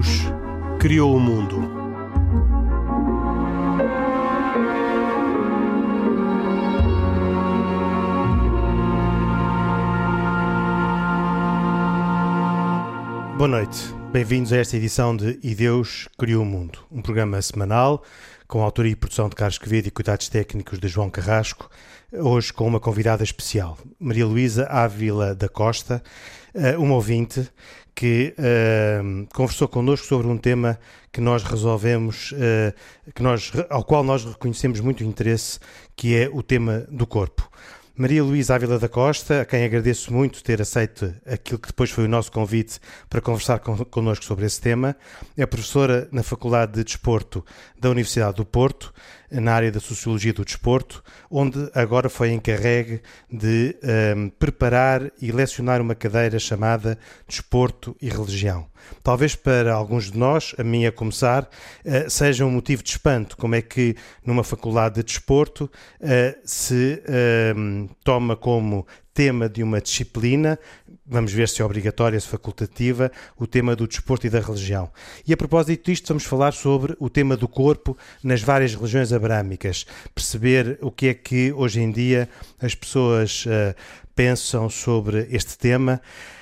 Deus criou o mundo. Boa noite. Bem-vindos a esta edição de E Deus Criou o Mundo, um programa semanal com a autoria e produção de Carlos Quevedo e cuidados técnicos de João Carrasco, hoje com uma convidada especial, Maria Luísa Ávila da Costa, eh, uma ouvinte que uh, conversou connosco sobre um tema que nós resolvemos, uh, que nós, ao qual nós reconhecemos muito interesse, que é o tema do corpo. Maria Luísa Ávila da Costa, a quem agradeço muito ter aceito aquilo que depois foi o nosso convite para conversar con connosco sobre esse tema, é professora na Faculdade de Desporto da Universidade do Porto, na área da Sociologia do Desporto, onde agora foi encarregue de um, preparar e lecionar uma cadeira chamada Desporto e Religião. Talvez para alguns de nós, a mim a começar, uh, seja um motivo de espanto como é que numa faculdade de desporto uh, se uh, toma como tema de uma disciplina, vamos ver se é obrigatória, se facultativa, o tema do desporto e da religião. E a propósito disto, vamos falar sobre o tema do corpo nas várias religiões abrâmicas, perceber o que é que hoje em dia as pessoas uh, pensam sobre este tema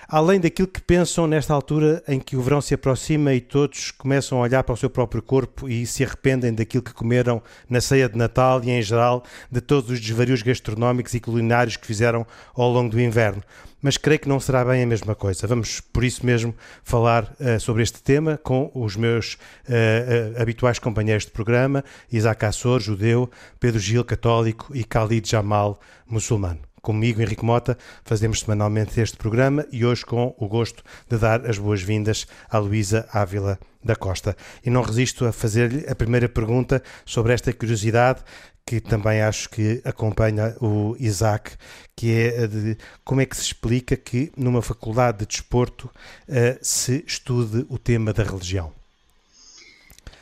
além daquilo que pensam nesta altura em que o verão se aproxima e todos começam a olhar para o seu próprio corpo e se arrependem daquilo que comeram na ceia de Natal e, em geral, de todos os desvarios gastronómicos e culinários que fizeram ao longo do inverno. Mas creio que não será bem a mesma coisa. Vamos, por isso mesmo, falar uh, sobre este tema com os meus uh, uh, habituais companheiros de programa, Isaac Assor, judeu, Pedro Gil, católico e Khalid Jamal, muçulmano comigo, Henrique Mota, fazemos semanalmente este programa e hoje com o gosto de dar as boas-vindas à Luísa Ávila da Costa. E não resisto a fazer-lhe a primeira pergunta sobre esta curiosidade que também acho que acompanha o Isaac, que é de como é que se explica que numa faculdade de desporto uh, se estude o tema da religião.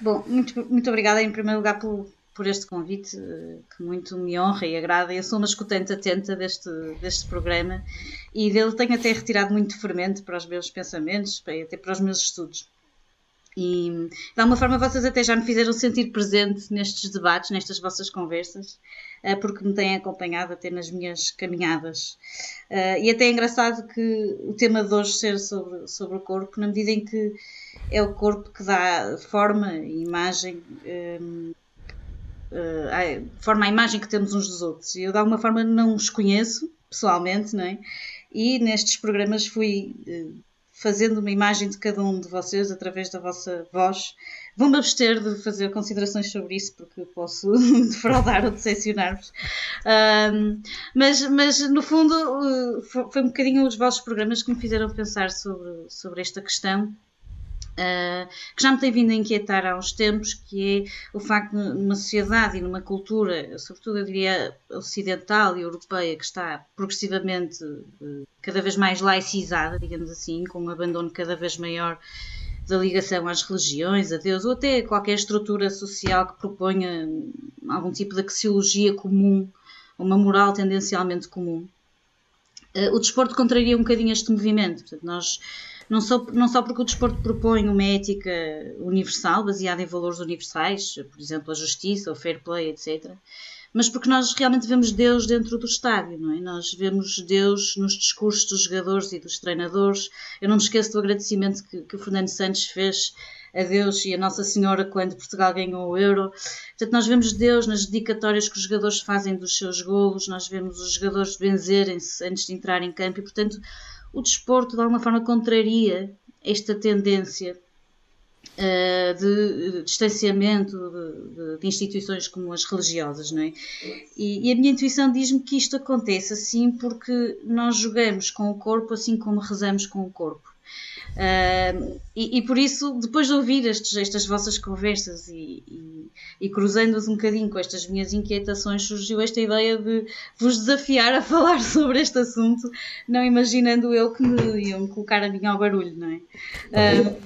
Bom, muito, muito obrigada em primeiro lugar pelo, por este convite, eh, que muito me honra e agrada. Eu sou uma escutante atenta deste, deste programa e dele tenho até retirado muito fermento para os meus pensamentos, até para os meus estudos. E de alguma forma vocês até já me fizeram sentir presente nestes debates, nestas vossas conversas, eh, porque me têm acompanhado até nas minhas caminhadas. Eh, e até é engraçado que o tema de hoje ser sobre, sobre o corpo, na medida em que é o corpo que dá forma e imagem uh, forma a imagem que temos uns dos outros. Eu, de alguma forma, não os conheço pessoalmente, não é? E nestes programas fui uh, fazendo uma imagem de cada um de vocês através da vossa voz. Vou-me abster de fazer considerações sobre isso porque posso defraudar ou decepcionar-vos. Mas, mas, no fundo, uh, foi um bocadinho os vossos programas que me fizeram pensar sobre, sobre esta questão Uh, que já me tem vindo a inquietar há uns tempos, que é o facto de numa sociedade e numa cultura, sobretudo eu diria ocidental e europeia, que está progressivamente uh, cada vez mais laicizada, digamos assim, com um abandono cada vez maior da ligação às religiões, a Deus, ou até qualquer estrutura social que proponha algum tipo de axiologia comum, uma moral tendencialmente comum. Uh, o desporto contraria um bocadinho este movimento. Portanto, nós não só, não só porque o desporto propõe uma ética universal, baseada em valores universais, por exemplo, a justiça, o fair play, etc., mas porque nós realmente vemos Deus dentro do estádio, não é? Nós vemos Deus nos discursos dos jogadores e dos treinadores. Eu não me esqueço do agradecimento que, que o Fernando Santos fez a Deus e a Nossa Senhora quando Portugal ganhou o Euro. Portanto, nós vemos Deus nas dedicatórias que os jogadores fazem dos seus golos, nós vemos os jogadores benzerem-se antes de entrar em campo e, portanto, o desporto de alguma forma contraria esta tendência uh, de, distanciamento de, de, de, instituições como as religiosas, não é? E, e a minha intuição diz-me que isto acontece assim porque nós jogamos com o corpo assim como rezamos com o corpo. Uh, e, e, por isso, depois de ouvir estes, estas vossas conversas e, e, e cruzando-as um bocadinho com estas minhas inquietações, surgiu esta ideia de vos desafiar a falar sobre este assunto, não imaginando eu que me iam colocar a mim ao barulho, não é? Uh,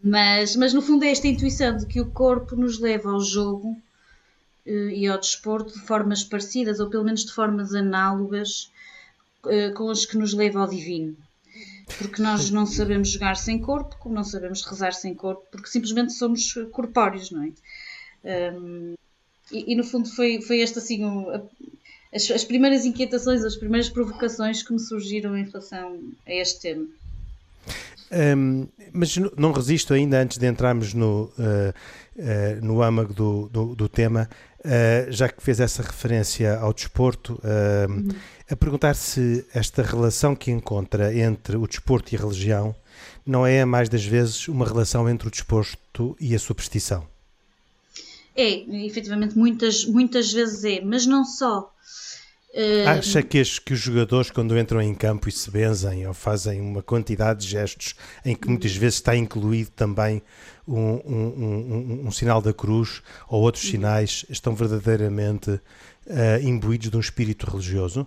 mas, mas no fundo é esta intuição de que o corpo nos leva ao jogo uh, e ao desporto de formas parecidas, ou pelo menos de formas análogas com as que nos leva ao divino. Porque nós não sabemos jogar sem corpo, como não sabemos rezar sem corpo, porque simplesmente somos corpóreos, não é? Um, e, e, no fundo foi, foi este assim a, as, as primeiras inquietações, as primeiras provocações que me surgiram em relação a este tema. Um, mas não resisto ainda, antes de entrarmos no, uh, uh, no âmago do, do, do tema, uh, já que fez essa referência ao desporto, uhum. a perguntar se esta relação que encontra entre o desporto e a religião não é, mais das vezes, uma relação entre o desporto e a superstição. É, efetivamente, muitas, muitas vezes é, mas não só. Uh... Acha que, as, que os jogadores, quando entram em campo e se benzem ou fazem uma quantidade de gestos em que muitas vezes está incluído também um, um, um, um sinal da cruz ou outros sinais, estão verdadeiramente uh, imbuídos de um espírito religioso?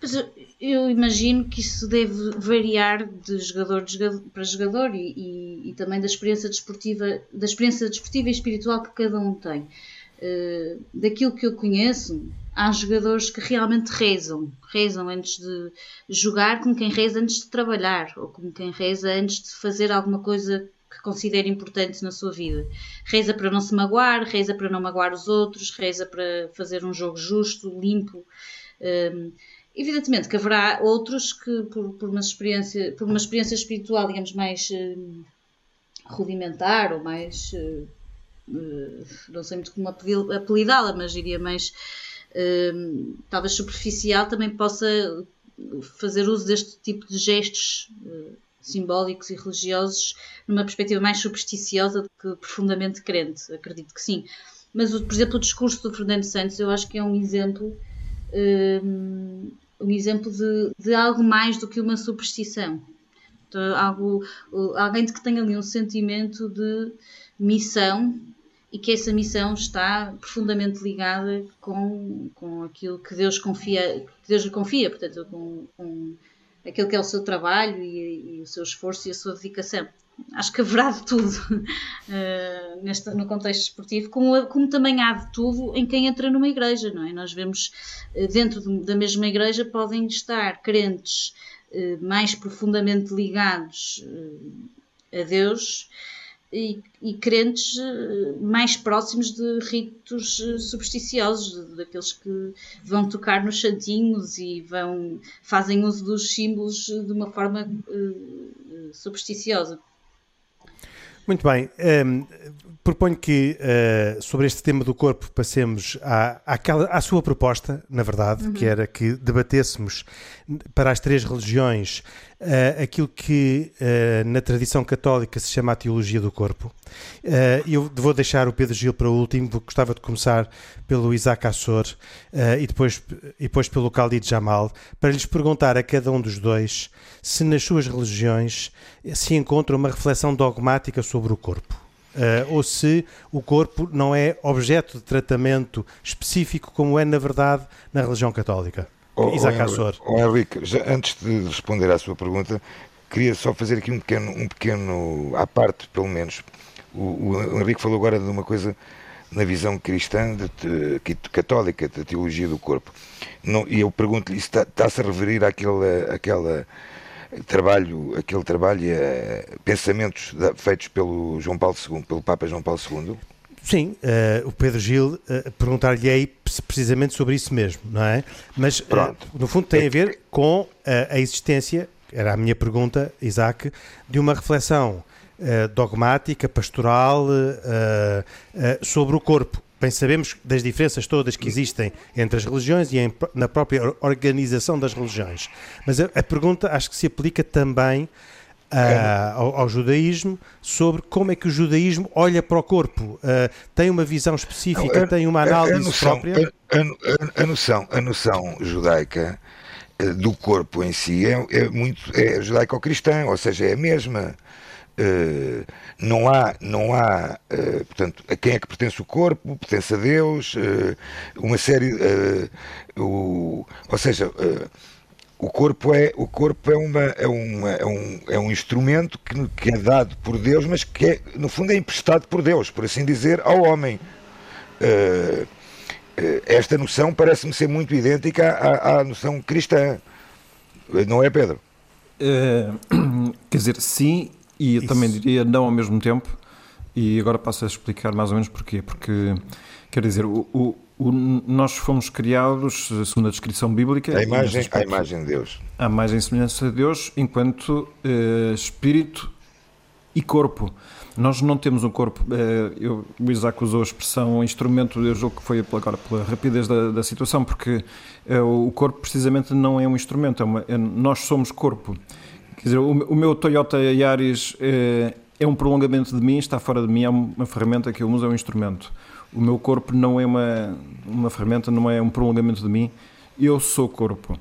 Pois eu imagino que isso deve variar de jogador, para jogador e, e, e, também da experiência desportiva, da experiência desportiva e espiritual que cada um tem. Uh, daquilo que eu conheço, há jogadores que realmente rezam, rezam antes de jogar, como quem reza antes de trabalhar, ou como quem reza antes de fazer alguma coisa que considere importante na sua vida. Reza para não se magoar, reza para não magoar os outros, reza para fazer um jogo justo, limpo. Um, evidentemente que haverá outros que, por, por, uma experiência, por uma experiência espiritual, digamos, mais um, rudimentar ou mais. Uh, uh, não sei muito como apelidá-la, mas diria mais Hum, talvez superficial, também possa fazer uso deste tipo de gestos uh, simbólicos e religiosos numa perspectiva mais supersticiosa do que profundamente crente, acredito que sim. Mas, por exemplo, o discurso do Fernando Santos eu acho que é um exemplo um, um exemplo de, de algo mais do que uma superstição. Então, algo, alguém que tenha ali um sentimento de missão e que essa missão está profundamente ligada com, com aquilo que Deus confia, que Deus lhe confia, portanto, com, com aquilo que é o seu trabalho e, e, o seu esforço e a sua dedicação. Acho que haverá de tudo uh, neste, no contexto esportivo, como, como, também há de tudo em quem entra numa igreja, não é? Nós vemos uh, dentro de, da mesma igreja podem estar crentes uh, mais profundamente ligados a Deus e, e, crentes eh, mais próximos de ritos eh, supersticiosos, daqueles que vão tocar nos santinhos e vão fazem uso dos símbolos de uma forma uh, supersticiosa. Muito bem. Um, proponho que uh, sobre este tema do corpo passemos à, àquela, à sua proposta, na verdade, uhum. que era que debatêssemos para as três religiões uh, aquilo que uh, na tradição católica se chama a teologia do corpo. eu vou deixar o Pedro Gil para o último, gostava de começar pelo Isaac Assor e, depois, e depois pelo Khalid Jamal, para lhes perguntar a cada um dos dois se nas suas religiões se encontra uma reflexão dogmática sobre o corpo. Uh, ou se o corpo não é objeto de tratamento específico, como é, na verdade, na religião católica. Oh, Isaac oh, Henrique, já, antes de responder à sua pergunta, queria só fazer aqui um pequeno, um pequeno à parte, pelo menos. O, o Henrique falou agora de uma coisa na visão cristã, de, de, católica, da teologia do corpo. Não, e eu pergunto-lhe, está-se está a referir àquela, àquela trabalho, aquele trabalho, é, pensamentos feitos pelo João Paulo II, pelo Papa João Paulo II? Sim, uh, o Pedro Gil uh, perguntar-lhe precisamente sobre isso mesmo, não é? Mas, uh, no fundo, tem a ver com a existência, era a minha pergunta, Isaac, de uma reflexão dogmática, pastoral, sobre o corpo bem sabemos das diferenças todas que existem entre as religiões e em, na própria organização das religiões. Mas a, a pergunta acho que se aplica também uh, ao, ao, judaísmo sobre como é que o judaísmo olha para o corpo. Uh, tem uma visão específica, tem uma análise a, a noção, própria? A, a, noção, a noção judaica eh, do corpo em si é, é muito é judaico-cristã, ou seja, é a mesma. Uh, não há, não há uh, portanto, a quem é que pertence o corpo, pertence a Deus, uh, uma série, o, ou seja, o corpo é, o corpo é, uma, é, uma, é, um, é um instrumento que, que é dado por Deus, mas que é, no fundo é emprestado por Deus, por assim dizer, ao homem. esta noção parece-me ser muito idêntica à, à noção cristã, não é, Pedro? Uh, quer dizer, sim, e eu Isso. também diria não ao mesmo tempo. E agora passo a explicar mais ou menos porquê. Porque, quer dizer, o, o, o nós fomos criados, segundo a descrição bíblica... A imagem, a imagem de Deus. A imagem e semelhança de Deus, enquanto uh, espírito e corpo. Nós não temos um corpo. Uh, eu, o Isaac usou a expressão instrumento, eu julgo que foi agora pela rapidez da, da situação, porque uh, o corpo precisamente não é um instrumento, é uma, é, nós somos corpo. Quer dizer, o, o meu Toyota Yaris é, é um prolongamento de mim, está fora de mim, é uma ferramenta que eu uso, é um instrumento. O meu corpo não é uma, uma ferramenta, não é um prolongamento de mim, eu sou corpo.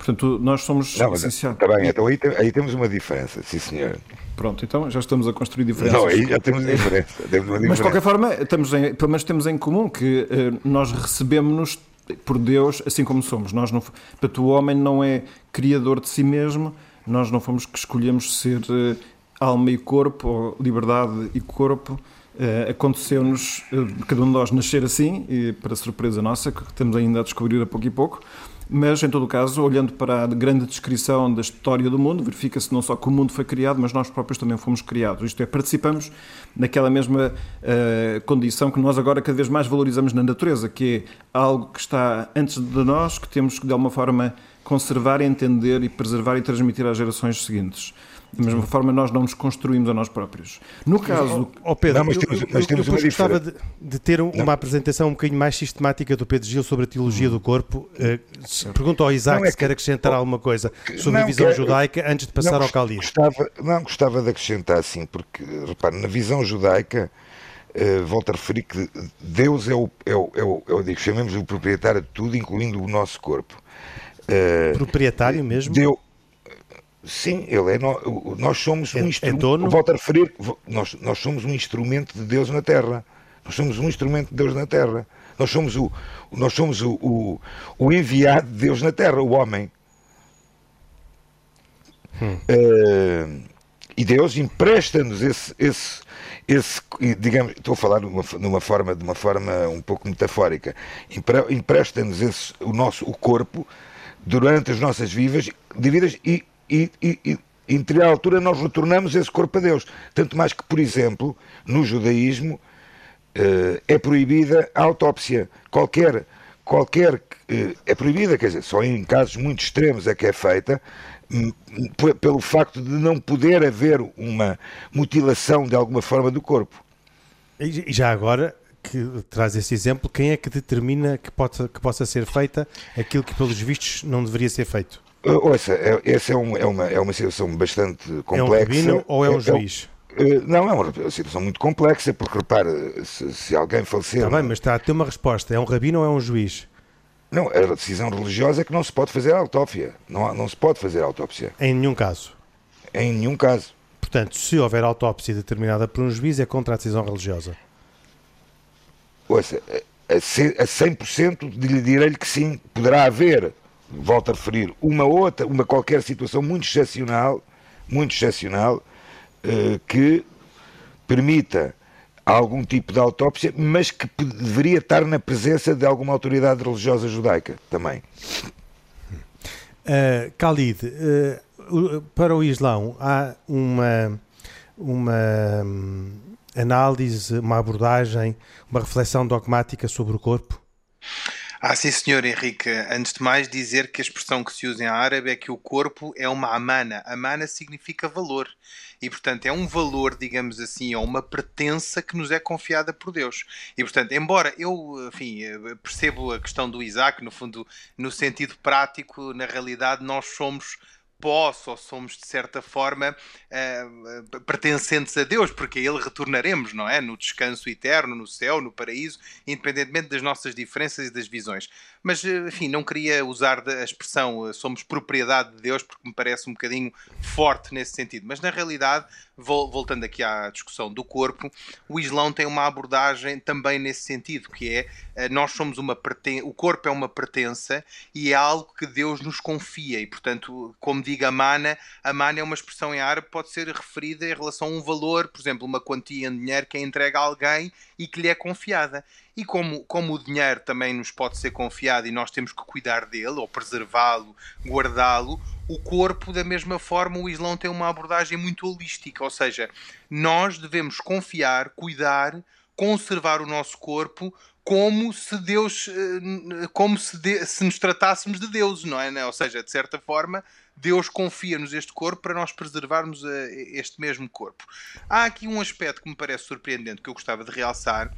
Portanto, nós somos. Não, mas, está bem, então aí, aí, temos uma diferença, sim senhor. Pronto, então já estamos a construir diferenças. Não, aí já temos diferença. Temos diferença. Mas de qualquer forma, estamos em, pelo menos temos em comum que uh, nós recebemos-nos por Deus assim como somos. Nós não, portanto, o homem não é criador de si mesmo, nós não fomos que escolhemos ser uh, alma e corpo, ou liberdade e corpo. Uh, Aconteceu-nos, uh, cada um de nós, nascer assim, e para surpresa nossa, que temos ainda a descobrir a pouco e pouco, mas, em todo o caso, olhando para a grande descrição da história do mundo, verifica-se não só que o mundo foi criado, mas nós próprios também fomos criados. Isto é, participamos naquela mesma uh, condição que nós agora cada vez mais valorizamos na natureza, que é algo que está antes de nós, que temos que, de alguma forma, conservar, entender e preservar e transmitir às gerações seguintes. Da mesma forma, nós não nos construímos a nós próprios. No caso. Ó oh, Pedro, não, mas temos, mas temos eu, eu, eu gostava de, de, ter um, uma apresentação um bocadinho mais sistemática do Pedro Gil sobre a teologia hum. do corpo. Uh, pergunto ao Isaac não, é se quer acrescentar oh, alguma coisa sobre não, a visão judaica antes de passar ao Cali. Gostava, não, gostava de acrescentar assim, porque, repare, na visão judaica. Uh, volto a referir que Deus é o, é o, é o, é o digo, chamemos o proprietário de tudo, incluindo o nosso corpo. Uh, proprietário mesmo? Deu, Sim, ele é. Nós somos é, um instrumento. É dono? Volto a referir, nós, nós somos um instrumento de Deus na Terra. Nós somos um instrumento de Deus na Terra. Nós somos o, nós somos o, o, o enviado de Deus na Terra, o homem. Hum. Uh, e Deus empresta-nos esse, esse, esse, digamos, estou a falar numa, numa forma, de uma forma um pouco metafórica, empresta-nos o nosso o corpo durante as nossas vidas, vidas e e, e, e entre a altura nós retornamos esse corpo a Deus. Tanto mais que, por exemplo, no judaísmo uh, é proibida a autópsia. Qualquer, qualquer uh, é proibida, quer dizer, só em casos muito extremos é que é feita, um, pelo facto de não poder haver uma mutilação de alguma forma do corpo. E já agora, que traz esse exemplo, quem é que determina que, pode, que possa ser feita aquilo que, pelos vistos, não deveria ser feito? Uh, ouça, é, essa é, um, é, uma, é uma situação bastante complexa. É um rabino ou é um é, é juiz? Uh, não, é uma situação muito complexa, porque repara, se, se alguém falecer. Está bem, mas está a ter uma resposta: é um rabino ou é um juiz? Não, a decisão religiosa é que não se pode fazer autópsia. Não, não se pode fazer autópsia. Em nenhum caso. Em nenhum caso. Portanto, se houver autópsia determinada por um juiz, é contra a decisão religiosa. Ouça, a 100% direi-lhe que sim. Poderá haver volto a referir, uma outra, uma qualquer situação muito excepcional, muito excepcional, eh, que permita algum tipo de autópsia, mas que deveria estar na presença de alguma autoridade religiosa judaica também. Uh, Khalid, uh, para o Islão há uma, uma um, análise, uma abordagem, uma reflexão dogmática sobre o corpo? Ah, sim, senhor Henrique. Antes de mais, dizer que a expressão que se usa em árabe é que o corpo é uma amana. Amana significa valor. E, portanto, é um valor, digamos assim, ou uma pertença que nos é confiada por Deus. E, portanto, embora eu, enfim, percebo a questão do Isaac, no fundo, no sentido prático, na realidade, nós somos posse ou somos de certa forma uh, pertencentes a Deus, porque a Ele retornaremos, não é? No descanso eterno, no céu, no paraíso, independentemente das nossas diferenças e das visões. Mas, eh, enfim, não queria usar a expressão somos propriedade de Deus, porque me parece um bocadinho forte nesse sentido. Mas, na realidade, voltando aqui à discussão do corpo, o Islão tem uma abordagem também nesse sentido, que é nós somos uma o corpo é uma pertença e é algo que Deus nos confia e, portanto, como digo amana, amana é uma expressão em árabe pode ser referida em relação a um valor, por exemplo, uma quantia em dinheiro que é entregue a alguém e que lhe é confiada. E como, como o dinheiro também nos pode ser confiado e nós temos que cuidar dele, ou preservá-lo, guardá-lo, o corpo, da mesma forma, o Islão tem uma abordagem muito holística, ou seja, nós devemos confiar, cuidar, conservar o nosso corpo como se Deus, eh, como se, de, se nos tratássemos de Deus, não é? Ou seja, de certa forma, Deus confia-nos este corpo para nós preservarmos eh, este mesmo corpo. Há aqui um aspecto que me parece surpreendente que eu gostava de realçar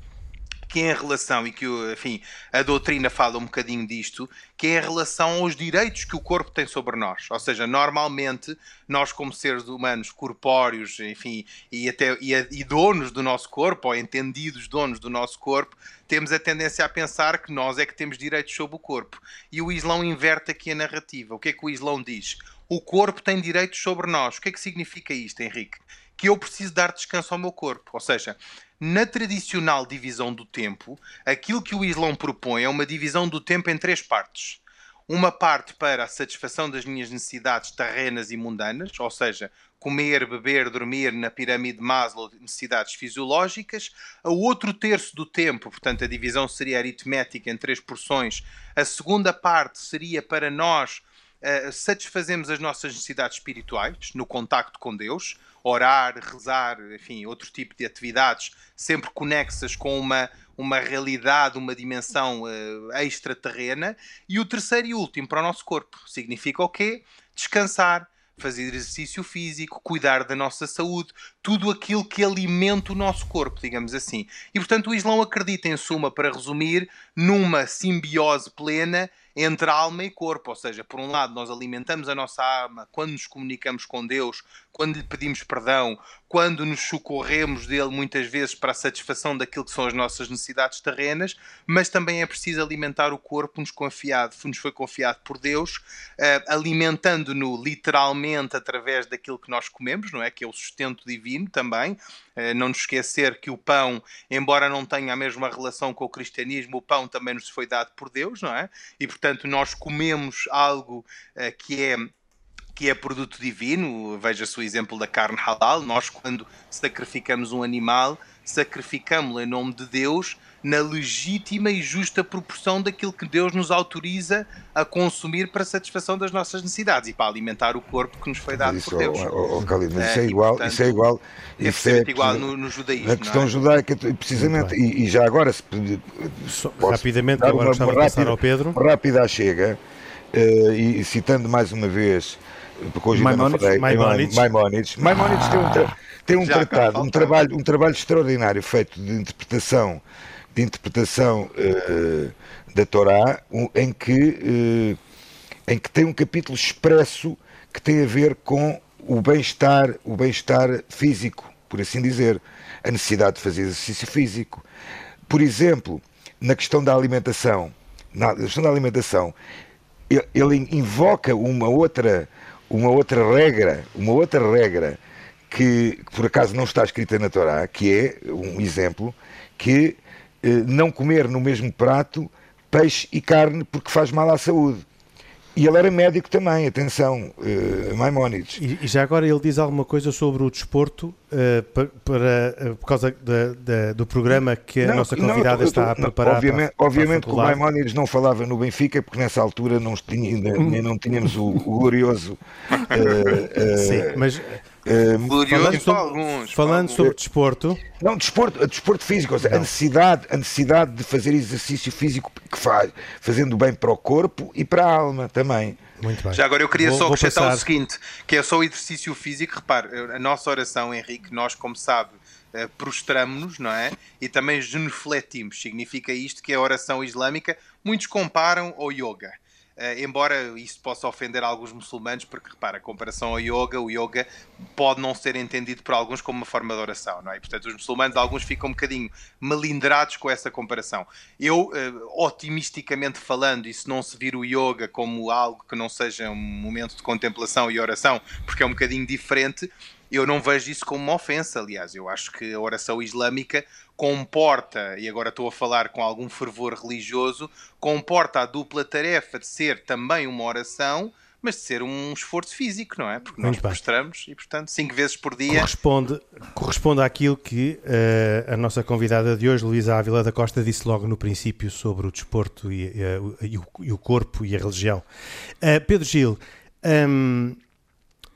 que é em relação, e que enfim, a doutrina fala um bocadinho disto, que é em relação aos direitos que o corpo tem sobre nós. Ou seja, normalmente, nós como seres humanos corpóreos, enfim, e até e, e donos do nosso corpo, ou entendidos donos do nosso corpo, temos a tendência a pensar que nós é que temos direitos sobre o corpo. E o Islão inverte aqui a narrativa. O que é que o Islão diz? O corpo tem direitos sobre nós. O que é que significa isto, Henrique? Que eu preciso dar descanso ao meu corpo. Ou seja, na tradicional divisão do tempo, aquilo que o Islão propõe é uma divisão do tempo em três partes. Uma parte para a satisfação das minhas necessidades terrenas e mundanas, ou seja, comer, beber, dormir na pirâmide de Maslow, necessidades fisiológicas. A outro terço do tempo, portanto, a divisão seria aritmética em três porções. A segunda parte seria para nós uh, satisfazermos as nossas necessidades espirituais no contacto com Deus orar, rezar, enfim, outro tipo de atividades, sempre conexas com uma, uma realidade, uma dimensão uh, extraterrena. E o terceiro e último para o nosso corpo significa o quê? Descansar, fazer exercício físico, cuidar da nossa saúde, tudo aquilo que alimenta o nosso corpo, digamos assim. E portanto o Islão acredita, em suma, para resumir, numa simbiose plena entre alma e corpo, ou seja, por um lado nós alimentamos a nossa alma quando nos comunicamos com Deus, quando lhe pedimos perdão, quando nos socorremos dele muitas vezes para a satisfação daquilo que são as nossas necessidades terrenas, mas também é preciso alimentar o corpo nos confiado, nos foi confiado por Deus, uh, alimentando-no literalmente através daquilo que nós comemos, não é? Que é o sustento divino também. Uh, não nos esquecer que o pão, embora não tenha a mesma relação com o cristianismo, o pão também nos foi dado por Deus, não é? E portanto nós comemos algo uh, que é que é produto divino, veja-se o exemplo da carne halal, nós quando sacrificamos um animal, sacrificamos-lo em nome de Deus, na legítima e justa proporção daquilo que Deus nos autoriza a consumir para a satisfação das nossas necessidades e para alimentar o corpo que nos foi dado isso, por Deus. Oh, oh, Calino, isso, é, é igual, portanto, isso é igual, isso é igual no, no judaísmo. Na questão é? judaica, precisamente, e, e, já agora, se, rapidamente, agora gostava de passar ao Pedro. Rápida chega, uh, e citando mais uma vez Maimonides, falei, Maimonides. Maimonides. Maimonides tem um, tra tem um tratado, um trabalho, um trabalho extraordinário feito de interpretação, de interpretação uh, da Torá, um, em que uh, em que tem um capítulo expresso que tem a ver com o bem-estar, o bem-estar físico, por assim dizer, a necessidade de fazer exercício físico. Por exemplo, na questão da alimentação, na questão da alimentação, ele invoca uma outra uma outra regra, uma outra regra que, por acaso não está escrita na Torá, que é um exemplo, que eh, não comer no mesmo prato peixe e carne porque faz mal à saúde. E ele era médico também, atenção, uh, Maimónides. E, e, já agora ele diz alguma coisa sobre o desporto uh, para, para, uh, por causa do programa que não, a nossa convidada não, está a preparar. Obviamente, para, obviamente que o Maimónides não falava no Benfica, porque nessa altura não, tinha, não tínhamos o, o glorioso. Sim, mas Uh, falando sobre, alguns, falando sobre desporto. Não, desporto, desporto físico, seja, a, necessidade, a necessidade de fazer exercício físico que faz, fazendo bem para o corpo e para a alma também. Muito bem. Já agora eu queria vou, só acrescentar passar... o seguinte: que é só o exercício físico. Repare, a nossa oração, Henrique, nós, como sabe, eh, prostramos-nos, não é? E também genufletimos. Significa isto que é a oração islâmica. Muitos comparam ao yoga. Uh, embora isso possa ofender alguns muçulmanos, porque repara, a comparação ao yoga, o yoga pode não ser entendido por alguns como uma forma de oração, não é? E, portanto, os muçulmanos, alguns ficam um bocadinho melindrados com essa comparação. Eu, uh, otimisticamente falando, e se não se vir o yoga como algo que não seja um momento de contemplação e oração, porque é um bocadinho diferente, eu não vejo isso como uma ofensa, aliás, eu acho que a oração islâmica comporta, e agora estou a falar com algum fervor religioso, comporta a dupla tarefa de ser também uma oração, mas de ser um esforço físico, não é? Porque nós mostramos e, portanto, cinco vezes por dia. Corresponde, corresponde àquilo que uh, a nossa convidada de hoje, Luísa Ávila da Costa, disse logo no princípio sobre o desporto e, uh, e, o, e o, corpo e a religião. Uh, Pedro Gil, um,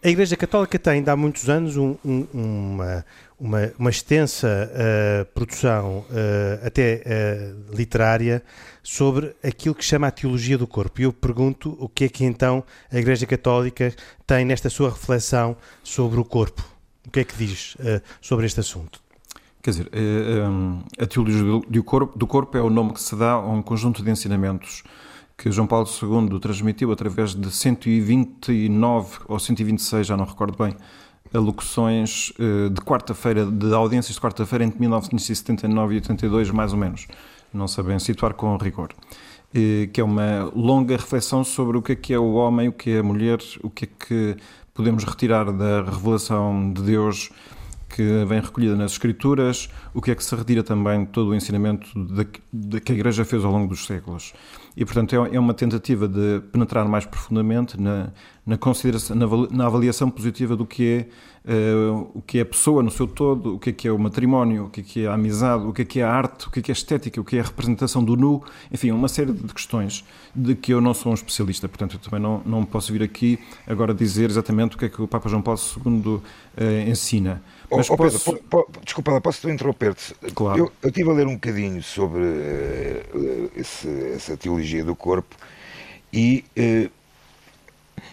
a Igreja Católica tem, há muitos anos, um, um, uma, uma, uma, extensa uh, produção, uh, até uh, literária, sobre aquilo que chama a teologia do corpo. E eu pergunto o que é que então a Igreja Católica tem nesta sua reflexão sobre o corpo. O que é que diz sobre este assunto? Quer dizer, a teologia do corpo, do corpo é o nome que se dá a um conjunto de ensinamentos que João Paulo II transmitiu através de 129 ou 126, já não recordo bem, alocuções eh, de quarta-feira, de audiências de quarta-feira entre 1979 e 82, mais ou menos. Não sabem situar com rigor. Que é uma longa reflexão sobre o que é que é o homem, o que é a mulher, o que é que podemos retirar da revelação de Deus que vem recolhida nas Escrituras, o que é que se retira também de todo o ensinamento de, que a Igreja fez ao longo dos séculos. E, portanto, é, é uma tentativa de penetrar mais profundamente na, na consideração, na, na avaliação positiva do que é uh, o que é a pessoa no seu todo, o que é que é o matrimónio, o que é que é a amizade, o que é que é a arte, o que é que é a estética, o que é a representação do nu, enfim, uma série de questões de que eu não sou um especialista, portanto eu também não, não posso vir aqui agora dizer exatamente o que é que o Papa João Paulo II uh, ensina. Mas oh, posso... Pedro, po, po, desculpa lá, posso interromper-te? Claro. Eu, eu estive a ler um bocadinho sobre uh, esse, essa teologia do corpo e uh,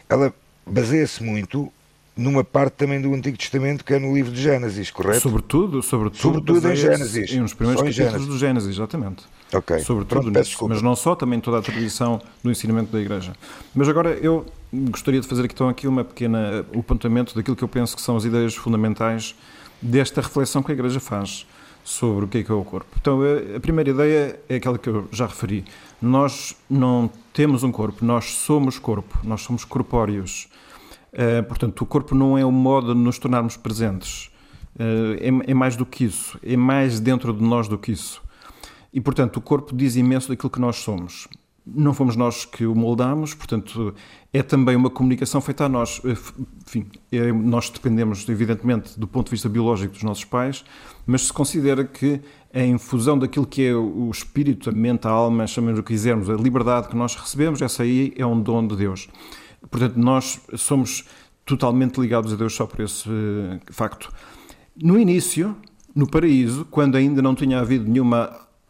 ela baseia-se muito numa parte também do Antigo Testamento que é no livro de Gênesis, correto? Sobretudo, sobretudo, sobretudo em Gênesis. Em uns primeiros capítulos Gênesis. do Gênesis, exatamente. Ok. Sobretudo Pronto, nisso, mas não só, também toda a tradição do ensinamento da Igreja. Mas agora eu gostaria de fazer aqui, então, aqui uma pequena apontamento daquilo que eu penso que são as ideias fundamentais desta reflexão que a Igreja faz sobre o que é que é o corpo. Então, a primeira ideia é aquela que eu já referi. Nós não temos um corpo, nós somos corpo, nós somos corpóreos. Uh, portanto, o corpo não é o modo de nos tornarmos presentes. Uh, é, é, mais do que isso. É mais dentro de nós do que isso. E, portanto, o corpo diz imenso daquilo que nós somos. Não fomos nós que o moldamos, portanto, é também uma comunicação feita a nós. Eh, enfim, é, nós dependemos, evidentemente, do ponto de vista biológico dos nossos pais, mas se considera que a infusão daquilo que é o espírito, a mente, a alma, chamemos o que quisermos, a liberdade que nós recebemos, essa aí é um dom de Deus. Portanto, nós somos totalmente ligados a Deus só por esse uh, facto. No início, no paraíso, quando ainda não tinha havido nenhuma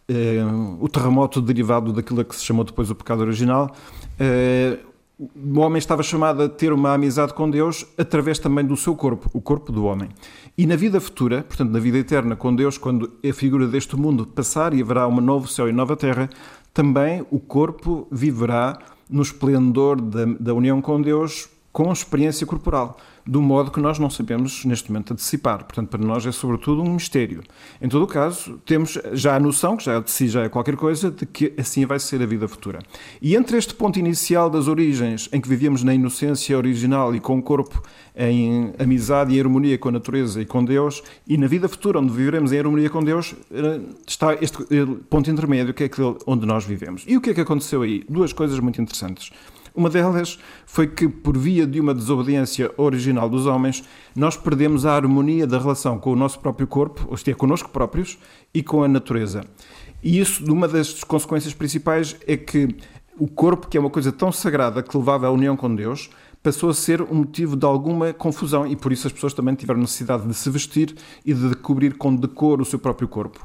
uh, o terremoto derivado daquilo que se chamou depois o pecado original, uh, o homem estava chamado a ter uma amizade com Deus através também do seu corpo, o corpo do homem. E na vida futura, portanto, na vida eterna com Deus, quando a figura deste mundo passar e haverá um novo céu e nova terra, também o corpo viverá no esplendor da, da união com Deus com experiência corporal do modo que nós não sabemos neste momento antecipar. Portanto, para nós é sobretudo um mistério. Em todo o caso, temos já a noção, que já de si já é qualquer coisa, de que assim vai ser a vida futura. E entre este ponto inicial das origens, em que vivíamos na inocência original e com o corpo em amizade e harmonia com a natureza e com Deus, e na vida futura, onde viveremos em harmonia com Deus, eh, está este eh, ponto intermédio, que é aquele onde nós vivemos. E o que é que aconteceu aí? Duas coisas muito interessantes. Uma delas foi que, por via de uma desobediência original dos homens, nós perdemos a harmonia da relação com o nosso próprio corpo, ou seja, connosco próprios, e com a natureza. E isso, uma das consequências principais, é que o corpo, que é uma coisa tão sagrada que levava à união com Deus, passou a ser um motivo de alguma confusão e por isso as pessoas também tiveram necessidade de se vestir e de cobrir com decor o seu próprio corpo.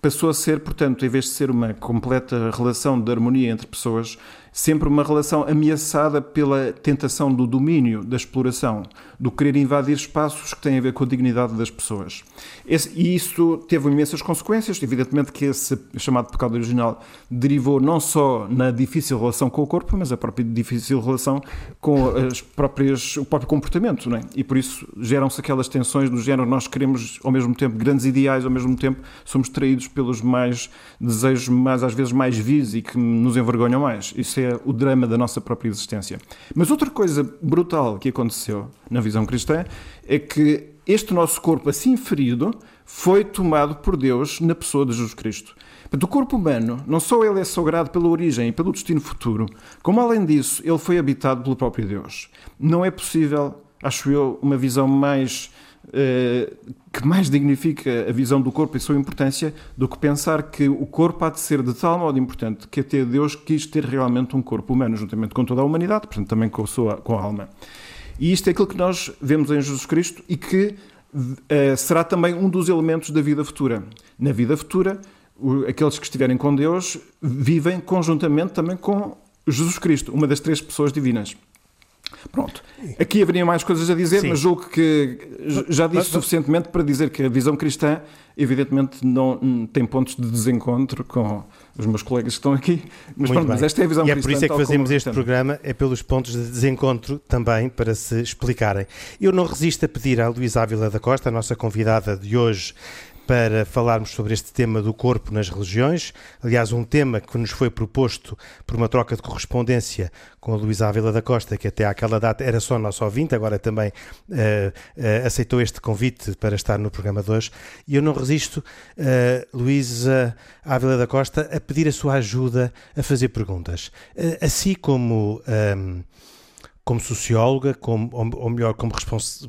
Passou a ser, portanto, em vez de ser uma completa relação de harmonia entre pessoas, sempre uma relação ameaçada pela tentação do domínio, da exploração, do querer invadir espaços que têm a ver com a dignidade das pessoas. Esse, e isso teve imensas consequências. Evidentemente que esse chamado pecado original derivou não só na difícil relação com o corpo, mas a própria difícil relação com as próprias, o próprio comportamento. Não é? E por isso geram-se aquelas tensões do género nós queremos ao mesmo tempo grandes ideais, ao mesmo tempo somos traídos pelos mais desejos, mais às vezes mais vis e que nos envergonham mais. Isso é é o drama da nossa própria existência. Mas outra coisa brutal que aconteceu na visão cristã é que este nosso corpo assim ferido foi tomado por Deus na pessoa de Jesus Cristo. o corpo humano, não só ele é sagrado pela origem e pelo destino futuro, como além disso, ele foi habitado pelo próprio Deus. Não é possível, acho eu, uma visão mais que mais dignifica a visão do corpo e sua importância do que pensar que o corpo há de ser de tal modo importante que até Deus quis ter realmente um corpo humano, juntamente com toda a humanidade, portanto também com a sua com a alma. E isto é aquilo que nós vemos em Jesus Cristo e que uh, será também um dos elementos da vida futura. Na vida futura, o, aqueles que estiverem com Deus vivem conjuntamente também com Jesus Cristo, uma das três pessoas divinas. Pronto. Aqui haveria mais coisas a dizer, Sim. mas julgo que já disse suficientemente para dizer que a visão cristã, evidentemente, não tem pontos de desencontro com os meus colegas que estão aqui. Mas, pronto, mas esta é a visão e cristã. E é por isso é que fazemos este programa, é pelos pontos de desencontro também, para se explicarem. Eu não resisto a pedir à Luísa Ávila da Costa, a nossa convidada de hoje, para falarmos sobre este tema do corpo nas religiões. Aliás, um tema que nos foi proposto por uma troca de correspondência com a Luísa Ávila da Costa, que até àquela data era só nosso ouvinte, agora também uh, uh, aceitou este convite para estar no programa de hoje. E eu não resisto, uh, Luísa Ávila da Costa, a pedir a sua ajuda a fazer perguntas. assim como. Um, como socióloga, como, ou melhor, como,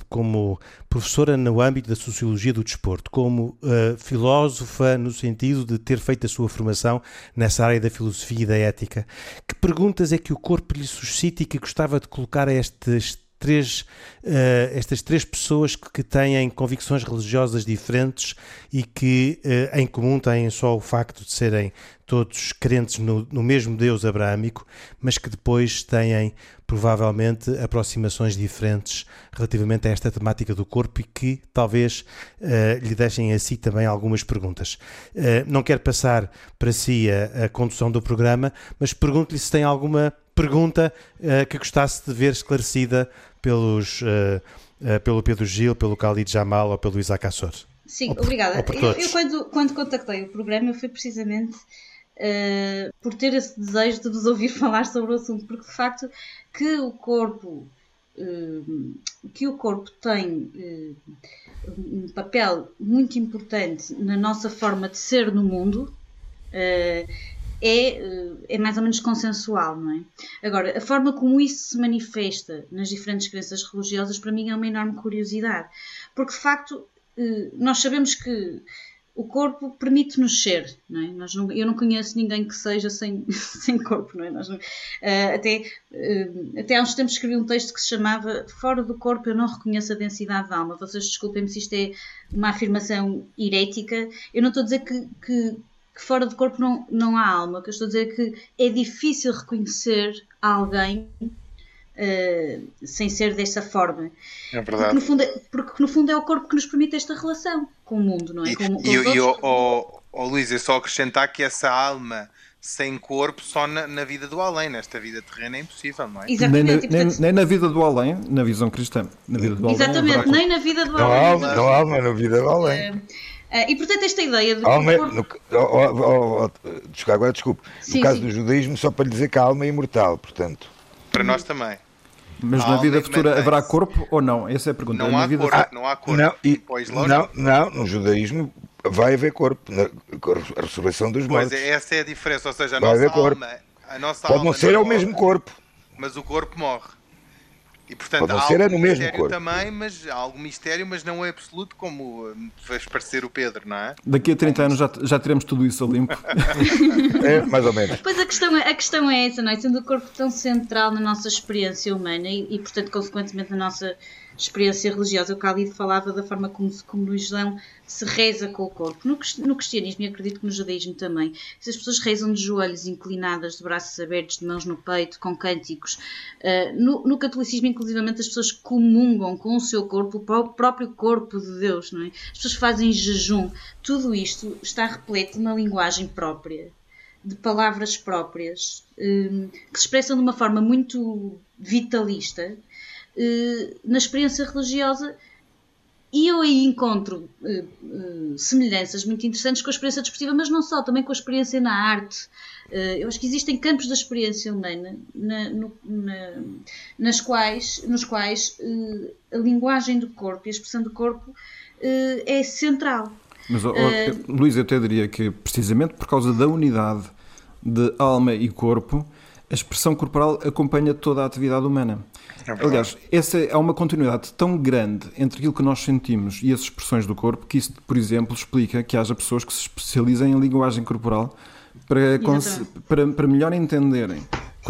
como professora no âmbito da sociologia do desporto, como uh, filósofa no sentido de ter feito a sua formação nessa área da filosofia e da ética. Que perguntas é que o corpo lhe suscita e que gostava de colocar a estes três, uh, estas três pessoas que, têm convicções religiosas diferentes e que uh, em comum têm só o facto de serem todos crentes no, no mesmo Deus abraâmico, mas que depois têm provavelmente aproximações diferentes relativamente a esta temática do corpo e que talvez uh, lhe deixem a si também algumas perguntas. Uh, não quero passar para si a, a condução do programa, mas pergunto-lhe se tem alguma pergunta uh, que gostasse de ver esclarecida pelos, pelo Pedro Gil, pelo Khalid Jamal ou pelo Isaac Assor. Sim, obrigada. Eu, eu, quando, quando contactei o programa foi precisamente uh, por ter esse desejo de vos ouvir falar sobre o assunto, porque de facto que o corpo uh, que o corpo tem uh, um papel muito importante na nossa forma de ser no mundo é, é mais ou menos consensual, não é? Agora, a forma como isso se manifesta nas diferentes crenças religiosas, para mim é uma enorme curiosidade, porque de facto nós sabemos que o corpo permite-nos ser, não é? Nós não, eu não conheço ninguém que seja sem, sem corpo, não é? Nós, uh, até, uh, até há uns tempos escrevi um texto que se chamava Fora do corpo eu não reconheço a densidade da alma. Vocês desculpem-me se isto é uma afirmação herética. Eu não estou a dizer que, que, que fora do corpo não, não há alma. O que eu estou a dizer é que é difícil reconhecer alguém Uh, sem ser dessa forma. É verdade. Porque no, fundo é, porque no fundo é o corpo que nos permite esta relação com o mundo, não é? E, com, com e, e oh, oh, oh, Luís, é só acrescentar que essa alma sem corpo só na, na, vida do além, nesta vida terrena é impossível, não é? Exatamente. Nem, na, nem, nem na vida do além, na visão cristã. Na vida do Exatamente, além, nem na vida do não além. Alma, não há alma na vida do além. Uh, e portanto esta ideia de alma, corpo... no, oh, oh, oh, agora desculpe, sim, no caso sim. do judaísmo só para lhe dizer que a alma é imortal, portanto. Para nós também. Mas na vida futura haverá corpo ou não? Essa é a pergunta. Não, há, vida corpo, futura... não há corpo. Não, e, não, não, no judaísmo vai haver corpo, na a ressurreição dos mortos. Pois é, essa é a diferença, ou seja, a vai nossa alma, a nossa Pode não ser o mesmo corpo. Mas o corpo morre. E portanto há ser, algum é no mesmo corpo. também, mas há algum mistério, mas não é absoluto, como fez parecer o Pedro, não é? Daqui a 30 anos já, já teremos tudo isso a limpo. é, mais ou menos. Pois a questão, é, a questão é essa, não é? Sendo o corpo tão central na nossa experiência humana e, e portanto, consequentemente, na nossa experiência religiosa. O Khalid falava da forma como, como no Islão se reza com o corpo. No, no cristianismo, e acredito que no judaísmo também, se as pessoas rezam de joelhos inclinadas, de braços abertos, de mãos no peito, com cânticos. Uh, no, no, catolicismo, inclusivamente, as pessoas comungam com o seu corpo, o próprio corpo de Deus, não é? As pessoas fazem jejum. Tudo isto está repleto de uma linguagem própria de palavras próprias um, que se expressam de uma forma muito vitalista eh, na experiência religiosa e eu aí encontro uh, uh, semelhanças muito interessantes com a experiência desportiva, mas não só, também com a experiência na arte. Uh, eu acho que existem campos da experiência humana na, no, na, nas quais, nos quais a linguagem do corpo e a expressão do corpo é central. Mas, oh, oh, Luís, eu até diria que precisamente por causa da unidade de alma e corpo, a expressão corporal acompanha toda a atividade humana. É Aliás, essa é uma continuidade tão grande entre aquilo que nós sentimos e as expressões do corpo que isso, por exemplo, explica que haja pessoas que se especializem em linguagem corporal para, para, para melhor entenderem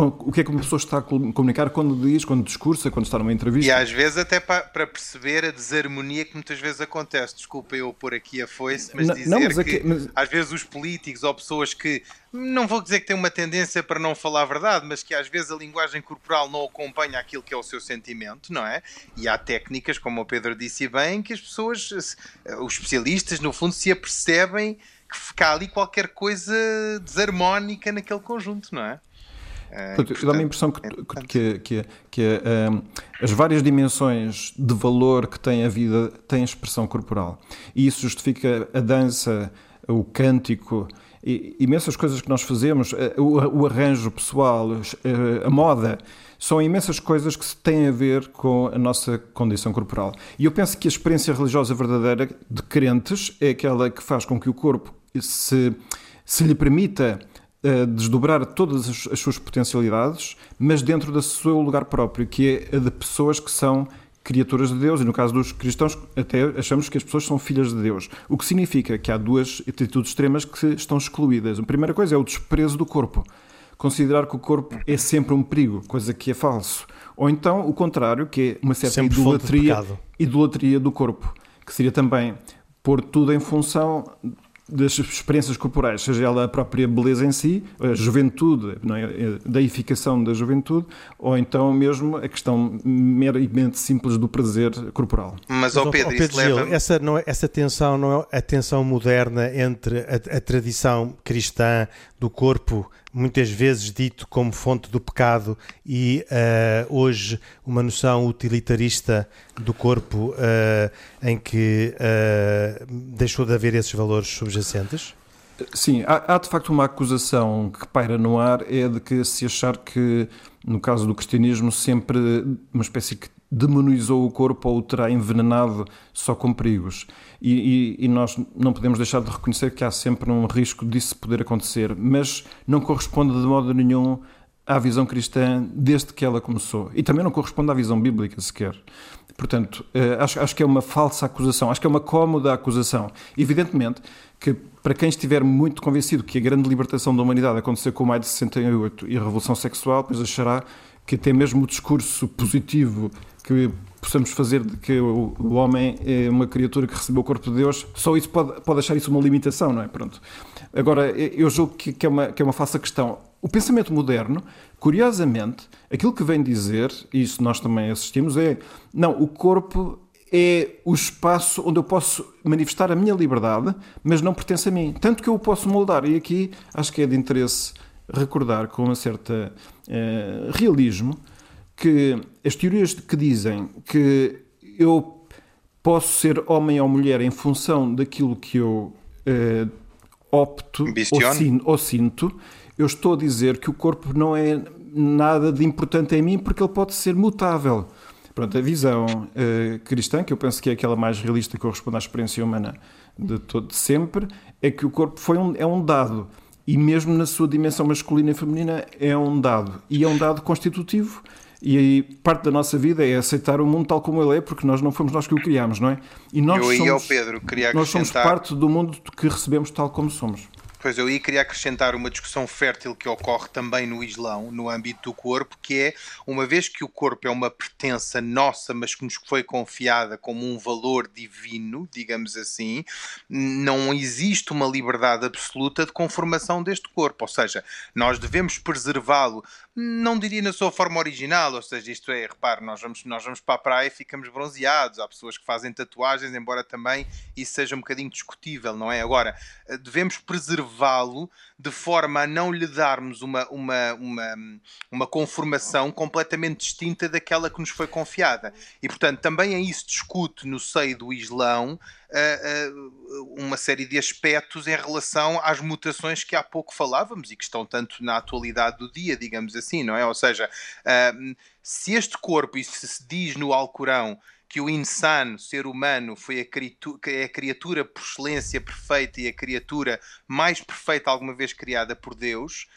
o que é que uma pessoa está a comunicar quando diz, quando discursa, quando está numa entrevista. E às vezes até para, para perceber a desarmonia que muitas vezes acontece. Desculpa eu pôr aqui a foice, mas não, dizer não, mas que mas... às vezes os políticos ou pessoas que, não vou dizer que têm uma tendência para não falar a verdade, mas que às vezes a linguagem corporal não acompanha aquilo que é o seu sentimento, não é? E há técnicas, como o Pedro disse bem, que as pessoas, os especialistas, no fundo, se apercebem que fica ali qualquer coisa desarmónica naquele conjunto, não é? É, Dá-me a impressão que, que, que, que um, as várias dimensões de valor que tem a vida têm expressão corporal. E isso justifica a dança, o cântico, e, imensas coisas que nós fazemos, eh, o, o arranjo pessoal, eh, a moda, são imensas coisas que têm a ver com a nossa condição corporal. E eu penso que a experiência religiosa verdadeira de crentes é aquela que faz com que o corpo se, se lhe permita desdobrar todas as, as, suas potencialidades, mas dentro do seu lugar próprio, que é a de pessoas que são criaturas de Deus, e no caso dos cristãos, até achamos que as pessoas são filhas de Deus. O que significa que há duas atitudes extremas que estão excluídas. A primeira coisa é o desprezo do corpo. Considerar que o corpo é sempre um perigo, coisa que é falso. Ou então o contrário, que é uma certa sempre idolatria, idolatria do corpo, que seria também pôr tudo em função das experiências corporais, seja ela a própria beleza em si, a juventude, não é? a deificação da juventude, ou então mesmo a questão meramente simples do prazer corporal. Mas, ao Pedro, Pedro Gil, leva... essa, não é, essa tensão não é a tensão moderna entre a, a tradição cristã do corpo muitas vezes dito como fonte do pecado e uh, hoje uma noção utilitarista do corpo uh, em que uh, deixou de haver esses valores subjacentes? Sim, há, há, de facto uma acusação que paira no ar, é de que se achar que, no caso do cristianismo, sempre uma espécie demonizou o corpo ou o terá envenenado só com perigos. E, e, e, nós não podemos deixar de reconhecer que há sempre um risco disso poder acontecer, mas não corresponde de modo nenhum à visão cristã desde que ela começou. E também não corresponde à visão bíblica sequer. Portanto, eh, acho, acho que é uma falsa acusação, acho que é uma cómoda acusação. Evidentemente que, para quem estiver muito convencido que a grande libertação da humanidade aconteceu com o maio de 68 e a revolução sexual, pois achará que até mesmo o discurso positivo que possamos fazer de que o, homem é uma criatura que recebeu o corpo de Deus, só isso pode, pode achar isso uma limitação, não é? Pronto. Agora, eu julgo que, que, é uma, que é uma falsa questão. O pensamento moderno, curiosamente, aquilo que vem dizer, e isso nós também assistimos, é não, o corpo é o espaço onde eu posso manifestar a minha liberdade, mas não pertence a mim. Tanto que eu o posso moldar. E aqui acho que é de interesse recordar com uma certa uh, realismo que as teorias que dizem que eu posso ser homem ou mulher em função daquilo que eu uh, opto ou, sin, ou sinto, eu estou a dizer que o corpo não é nada de importante em mim porque ele pode ser mutável. Pronto, a visão uh, cristã, que eu penso que é aquela mais realista que corresponde à experiência humana de todo de sempre, é que o corpo foi um, é um dado. E mesmo na sua dimensão masculina e feminina é um dado. E é um dado constitutivo e aí parte da nossa vida é aceitar o mundo tal como ele é, porque nós não fomos nós que o criámos, não é? E nós Eu somos, ao Pedro, queria nós somos parte do mundo que recebemos tal como somos. Pois eu ia queria acrescentar uma discussão fértil que ocorre também no Islão, no âmbito do corpo, que é uma vez que o corpo é uma pertença nossa, mas que nos foi confiada como um valor divino, digamos assim, não existe uma liberdade absoluta de conformação deste corpo. Ou seja, nós devemos preservá-lo não diria na sua forma original, ou seja, isto é, repare, nós vamos, nós vamos para a praia e ficamos bronzeados, há pessoas que fazem tatuagens, embora também isso seja um bocadinho discutível, não é? Agora, devemos preservar elevá-lo de forma a não lhe darmos uma, uma, uma, uma conformação completamente distinta daquela que nos foi confiada. E, portanto, também aí se discute no seio do Islão uma série de aspectos em relação às mutações que há pouco falávamos e que estão tanto na atualidade do dia, digamos assim, não é? Ou seja, se este corpo, e se se diz no Alcorão que o insano, ser humano, foi a criatura, é a criatura por excelência perfeita e a criatura mais perfeita alguma vez criada por Deus,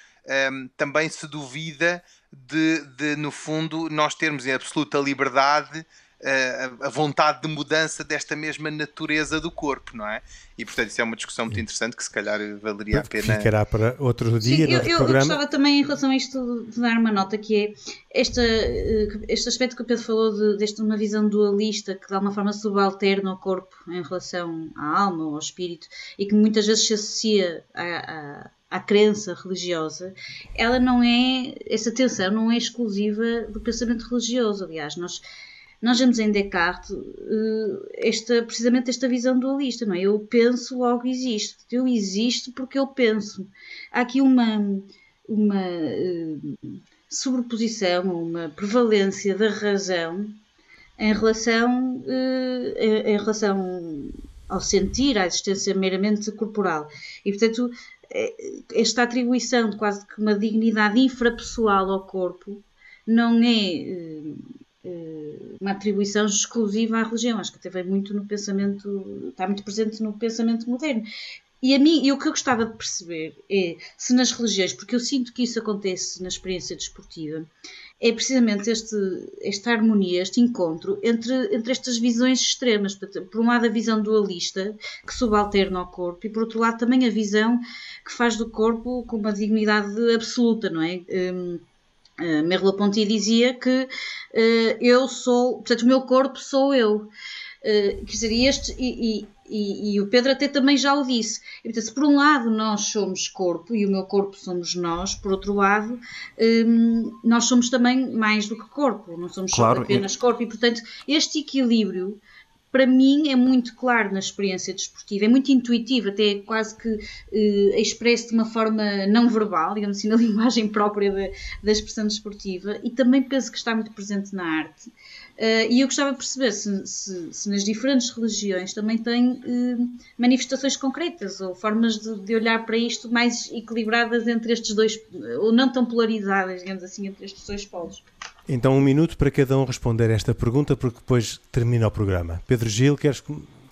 também se duvida de, de, no fundo, nós termos em absoluta liberdade a, vontade de mudança desta mesma natureza do corpo, não é? E portanto isso é uma discussão muito interessante que se calhar valeria a pena. Ficará para outro dia. Sim, eu, eu, eu, gostava também em relação a isto de dar uma nota que é esta, eh, este aspecto que o Pedro falou de, desta uma visão dualista que de alguma forma subalterna ao corpo em relação à alma ou ao espírito e que muitas vezes se associa a, a à crença religiosa, ela não é, essa tensão não é exclusiva do pensamento religioso. Aliás, nós nós vemos em Descartes eh, esta, precisamente esta visão dualista, não é? Eu penso, logo existo. Eu existo porque eu penso. Há aqui uma, uma uh, sobreposição, uma prevalência da razão em relação, uh, em, relação ao sentir, à existência meramente corporal. E, portanto, esta atribuição de quase que uma dignidade infrapessoal ao corpo não é eh, uma atribuição exclusiva à religião. Acho que até vem muito no pensamento, está muito presente no pensamento moderno. E a mim, e o que eu gostava de perceber é se nas religiões, porque eu sinto que isso acontece na experiência desportiva, é precisamente este, esta harmonia, este encontro entre, entre estas visões extremas. Por um lado, a visão dualista, que subalterna ao corpo, e por outro lado, também a visão que faz do corpo com uma dignidade absoluta, não é? Um, Uh, Merleau-Ponty dizia que uh, eu sou, portanto, o meu corpo sou eu. Uh, quer dizer, este, e, e, e, o Pedro até também já o disse. E, portanto, se por um lado nós somos corpo e o meu corpo somos nós, por outro lado, um, nós somos também mais do que corpo, não somos claro, apenas corpo. E, portanto, este equilíbrio para mim é muito claro na experiência desportiva, é muito intuitivo, até quase que eh, expresso de uma forma não verbal, digamos assim, na linguagem própria da, da expressão desportiva, e também penso que está muito presente na arte. Uh, e eu gostava de perceber se, se, se, nas diferentes religiões também tem uh, manifestações concretas ou formas de, de, olhar para isto mais equilibradas entre estes dois, ou não tão polarizadas, digamos assim, entre estes dois polos. Então, um minuto para cada um responder esta pergunta, porque depois termina o programa. Pedro Gil, queres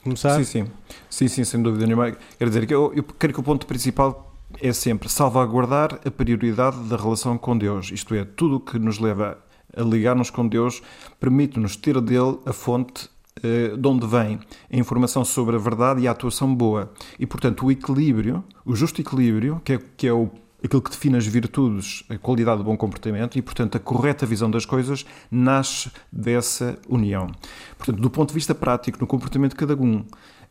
começar? Sim, sim, sim, sim sem dúvida nenhuma. Quero dizer eu, eu quero que o ponto principal é sempre salvaguardar a prioridade da relação com Deus, isto é, tudo o que nos leva a ligar-nos com Deus, permite-nos ter dele a fonte eh, de onde vem a informação sobre a verdade e a atuação boa. E, portanto, o equilíbrio, o justo equilíbrio, que é, que é o, aquilo que define as virtudes, a qualidade do bom comportamento e, portanto, a correta visão das coisas, nasce dessa união. Portanto, do ponto de vista prático, no comportamento de cada um,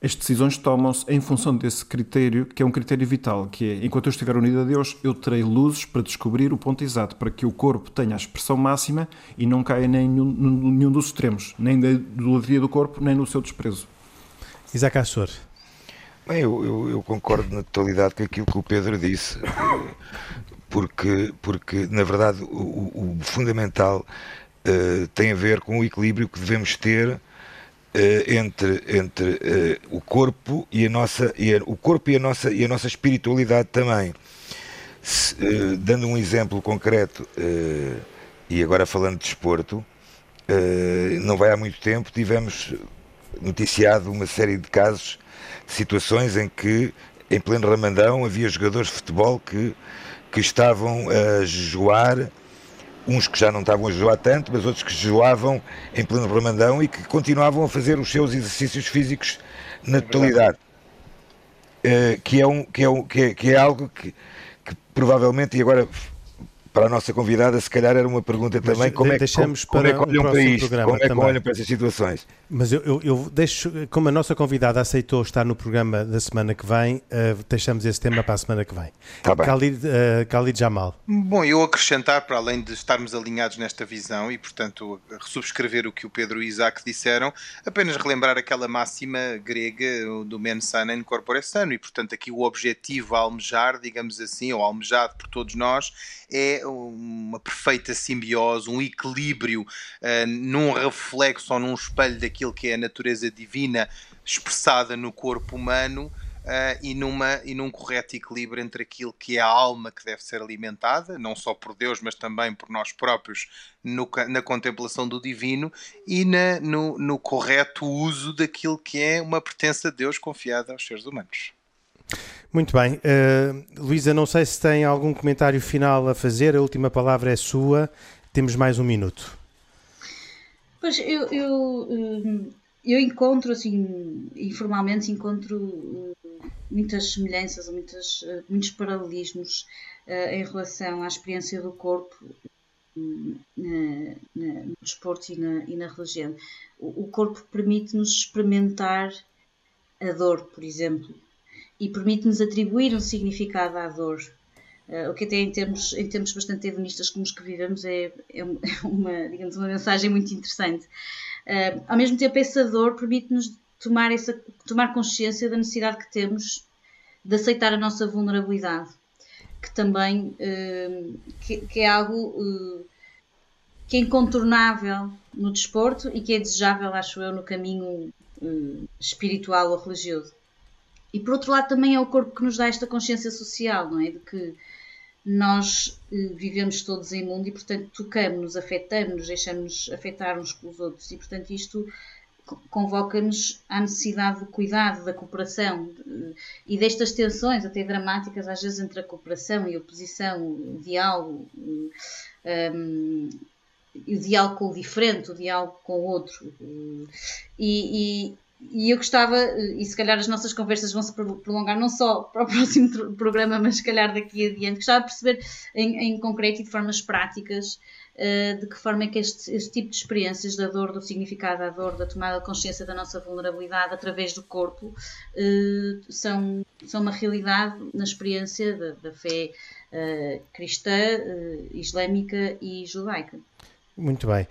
as decisões tomam-se em função desse critério, que é um critério vital, que é, enquanto eu estiver unido a Deus, eu terei luzes para descobrir o ponto exato, para que o corpo tenha a expressão máxima e não caia nem nenhum, nenhum dos extremos, nem da idolatria do corpo, nem no seu desprezo. Isaac Assor. Bem, eu, eu, eu, concordo na totalidade com aquilo que o Pedro disse, porque, porque na verdade, o, o fundamental uh, tem a ver com o equilíbrio que devemos ter uh, entre, entre uh, o corpo e a nossa e a, o corpo e a nossa e a nossa espiritualidade também. Se, dando um exemplo concreto e agora falando de desporto, não vai há muito tempo tivemos noticiado uma série de casos, situações em que em pleno Ramadão havia jogadores de futebol que que estavam a jejuar uns que já não estavam a jejuar tanto, mas outros que jejuavam em pleno Ramadão e que continuavam a fazer os seus exercícios físicos na totalidade. Uh, que, é um, que, é um, que, é, que é algo que, que provavelmente, e agora para a nossa convidada, se calhar era uma pergunta Mas também como é, deixamos como, como é que para um olham para próximo isto, programa como é que também. olham para estas situações. Mas eu, eu, eu deixo, como a nossa convidada aceitou estar no programa da semana que vem, uh, deixamos esse tema para a semana que vem. Tá bem. Khalid, uh, Khalid Jamal. Bom, eu acrescentar, para além de estarmos alinhados nesta visão e, portanto, subscrever o que o Pedro e o Isaac disseram, apenas relembrar aquela máxima grega do mens sana in corpore sano e, portanto, aqui o objetivo a almejar, digamos assim, ou almejado por todos nós, é uma perfeita simbiose, um equilíbrio uh, num reflexo ou num espelho daquilo que é a natureza divina expressada no corpo humano. Uh, e, numa, e num correto equilíbrio entre aquilo que é a alma que deve ser alimentada, não só por Deus, mas também por nós próprios no, na contemplação do divino e na, no, no correto uso daquilo que é uma pertença de Deus confiada aos seres humanos. Muito bem. Uh, Luísa, não sei se tem algum comentário final a fazer, a última palavra é sua, temos mais um minuto. Pois eu, eu, eu encontro, assim, informalmente encontro muitas semelhanças, muitas, muitos paralelismos em relação à experiência do corpo na, na, no desporto e na, e na religião. O, o corpo permite-nos experimentar a dor, por exemplo, e permite-nos atribuir um significado à dor. Uh, o que até em termos, em termos bastante hedonistas como os que vivemos é, é uma, digamos, uma mensagem muito interessante. Uh, ao mesmo tempo, essa dor permite-nos tomar, essa, tomar consciência da necessidade que temos de aceitar a nossa vulnerabilidade, que também uh, que, que, é algo que é incontornável no desporto e que é desejável, acho eu, no caminho espiritual ou religioso. E por outro lado também é o corpo que nos dá esta consciência social, não é? De que nós eh, vivemos todos em mundo e, portanto, tocamos-nos, afetamos-nos, deixamos-nos afetar uns pelos outros e, portanto, isto convoca-nos à necessidade do cuidado, da cooperação e destas tensões, até dramáticas, às vezes, entre a cooperação e a oposição, o diálogo, um, o diálogo com o diferente, o diálogo com o outro. E, e, e eu gostava, e se calhar as nossas conversas vão se prolongar não só para o próximo programa, mas se calhar daqui adiante, gostava de perceber em, em concreto e de formas práticas uh, de que forma é que este, este, tipo de experiências da dor, do significado da dor, da tomada de consciência da nossa vulnerabilidade através do corpo uh, são, são uma realidade na experiência da, da fé cristã, islâmica e judaica. Muito bem.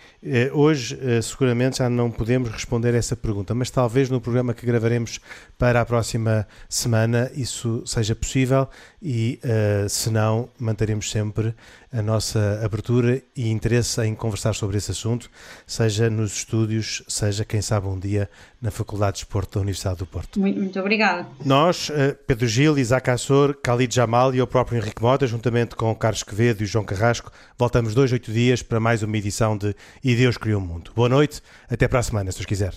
Hoje, seguramente, já não podemos responder essa pergunta, mas talvez no programa que gravaremos para a próxima semana isso seja possível e, se não, manteremos sempre a nossa abertura e interesse em conversar sobre esse assunto, seja nos estúdios, seja, quem sabe, um dia na Faculdade de Desporto da Universidade do Porto. Muito, muito obrigada. Nós, Pedro Gil, Isaac Assor, Khalid Jamal e o próprio Henrique Mota, juntamente com o Carlos Quevedo e o João Carrasco, voltamos dois, oito dias para mais uma edição de E Deus Criou o Mundo. Boa noite, até para a semana, se os quiser.